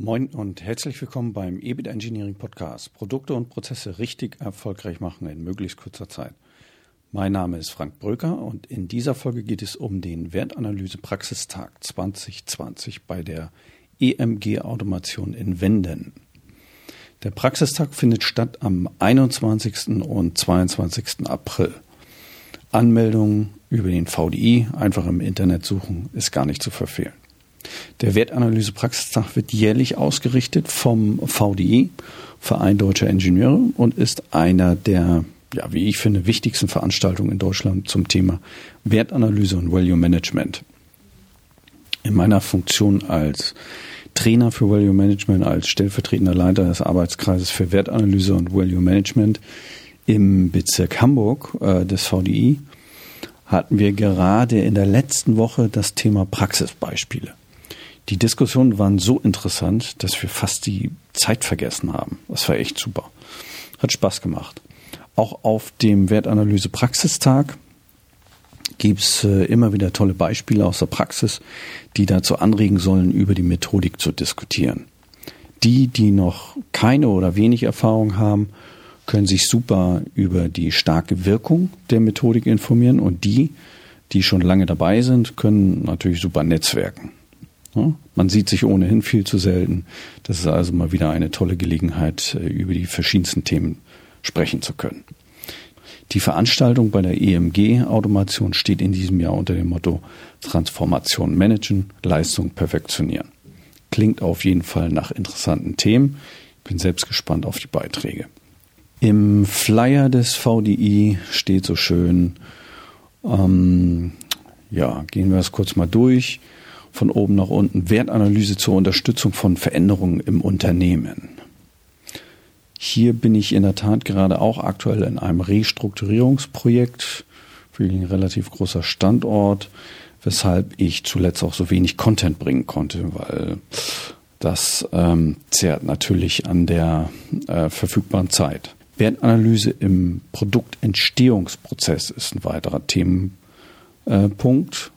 Moin und herzlich willkommen beim EBIT Engineering Podcast. Produkte und Prozesse richtig erfolgreich machen in möglichst kurzer Zeit. Mein Name ist Frank Bröker und in dieser Folge geht es um den Wertanalyse Praxistag 2020 bei der EMG Automation in Wenden. Der Praxistag findet statt am 21. und 22. April. Anmeldungen über den VDI einfach im Internet suchen ist gar nicht zu verfehlen. Der Wertanalyse-Praxistag wird jährlich ausgerichtet vom VDI, Verein Deutscher Ingenieure, und ist einer der, ja, wie ich finde, wichtigsten Veranstaltungen in Deutschland zum Thema Wertanalyse und Value Management. In meiner Funktion als Trainer für Value Management, als stellvertretender Leiter des Arbeitskreises für Wertanalyse und Value Management im Bezirk Hamburg äh, des VDI hatten wir gerade in der letzten Woche das Thema Praxisbeispiele. Die Diskussionen waren so interessant, dass wir fast die Zeit vergessen haben. Das war echt super. Hat Spaß gemacht. Auch auf dem Wertanalyse Praxistag gibt's äh, immer wieder tolle Beispiele aus der Praxis, die dazu anregen sollen, über die Methodik zu diskutieren. Die, die noch keine oder wenig Erfahrung haben, können sich super über die starke Wirkung der Methodik informieren und die, die schon lange dabei sind, können natürlich super netzwerken. Man sieht sich ohnehin viel zu selten. Das ist also mal wieder eine tolle Gelegenheit, äh, über die verschiedensten Themen sprechen zu können. Die Veranstaltung bei der EMG-Automation steht in diesem Jahr unter dem Motto Transformation managen, Leistung perfektionieren. Klingt auf jeden Fall nach interessanten Themen. Bin selbst gespannt auf die Beiträge. Im Flyer des VDI steht so schön, ähm, ja, gehen wir es kurz mal durch von oben nach unten, Wertanalyse zur Unterstützung von Veränderungen im Unternehmen. Hier bin ich in der Tat gerade auch aktuell in einem Restrukturierungsprojekt für ein relativ großer Standort, weshalb ich zuletzt auch so wenig Content bringen konnte, weil das ähm, zehrt natürlich an der äh, verfügbaren Zeit. Wertanalyse im Produktentstehungsprozess ist ein weiterer Themenpunkt.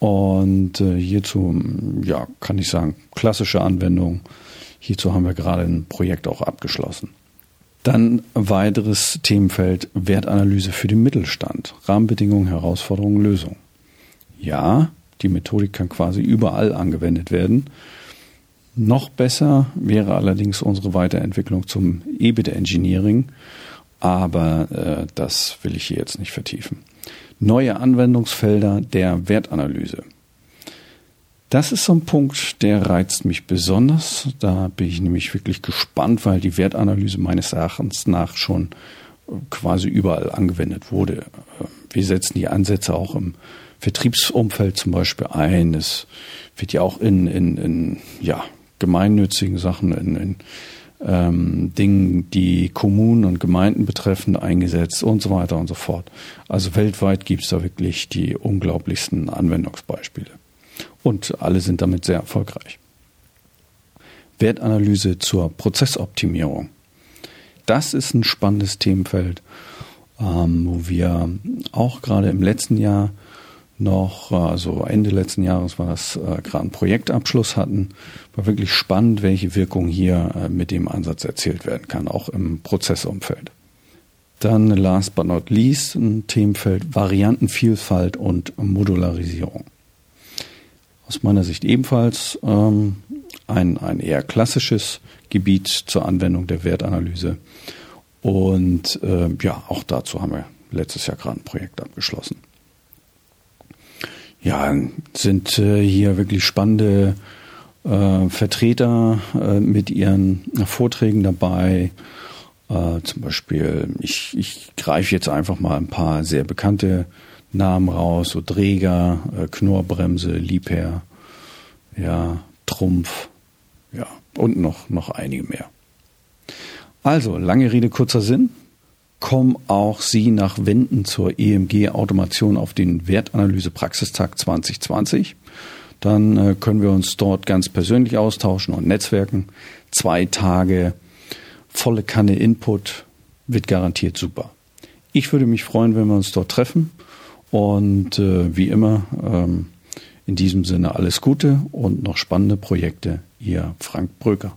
Und äh, hierzu, ja, kann ich sagen, klassische Anwendung. Hierzu haben wir gerade ein Projekt auch abgeschlossen. Dann weiteres Themenfeld Wertanalyse für den Mittelstand. Rahmenbedingungen, Herausforderungen, Lösungen. Ja, die Methodik kann quasi überall angewendet werden. Noch besser wäre allerdings unsere Weiterentwicklung zum EBIT Engineering, aber äh, das will ich hier jetzt nicht vertiefen neue Anwendungsfelder der Wertanalyse. Das ist so ein Punkt, der reizt mich besonders. Da bin ich nämlich wirklich gespannt, weil die Wertanalyse meines Erachtens nach schon äh, quasi überall angewendet wurde. Äh, wir setzen die Ansätze auch im Vertriebsumfeld zum Beispiel ein. Es wird ja auch in, in, in ja, gemeinnützigen Sachen, in, in ähm, Dingen, die Kommunen und Gemeinden betreffen, eingesetzt und so weiter und so fort. Also weltweit gibt es da wirklich die unglaublichsten Anwendungsbeispiele. Und alle sind damit sehr erfolgreich. Wertanalyse zur Prozessoptimierung. Das ist ein spannendes Themenfeld, ähm, wo wir auch gerade im letzten Jahr noch, also Ende letzten Jahres war das äh, gerade ein Projektabschluss hatten. War wirklich spannend, welche Wirkung hier äh, mit dem Ansatz erzielt werden kann, auch im Prozessumfeld. Dann last but not least ein Themenfeld Variantenvielfalt und Modularisierung. Aus meiner Sicht ebenfalls ähm, ein, ein eher klassisches Gebiet zur Anwendung der Wertanalyse. Und äh, ja, auch dazu haben wir letztes Jahr gerade ein Projekt abgeschlossen ja, sind äh, hier wirklich spannende äh, Vertreter äh, mit ihren Vorträgen dabei. Äh, zum Beispiel, ich, ich greife jetzt einfach mal ein paar sehr bekannte Namen raus, so Dräger, äh, Knorrbremse, Liebherr, ja, Trumpf, ja, und noch, noch einige mehr. Also, lange Rede, kurzer Sinn kommen auch Sie nach Wenden zur EMG-Automation auf den Wertanalyse-Praxistag 2020. Dann äh, können wir uns dort ganz persönlich austauschen und netzwerken. Zwei Tage, volle Kanne Input, wird garantiert super. Ich würde mich freuen, wenn wir uns dort treffen. Und äh, wie immer, ähm, In diesem Sinne alles Gute und noch spannende Projekte. Ihr Frank Bröker.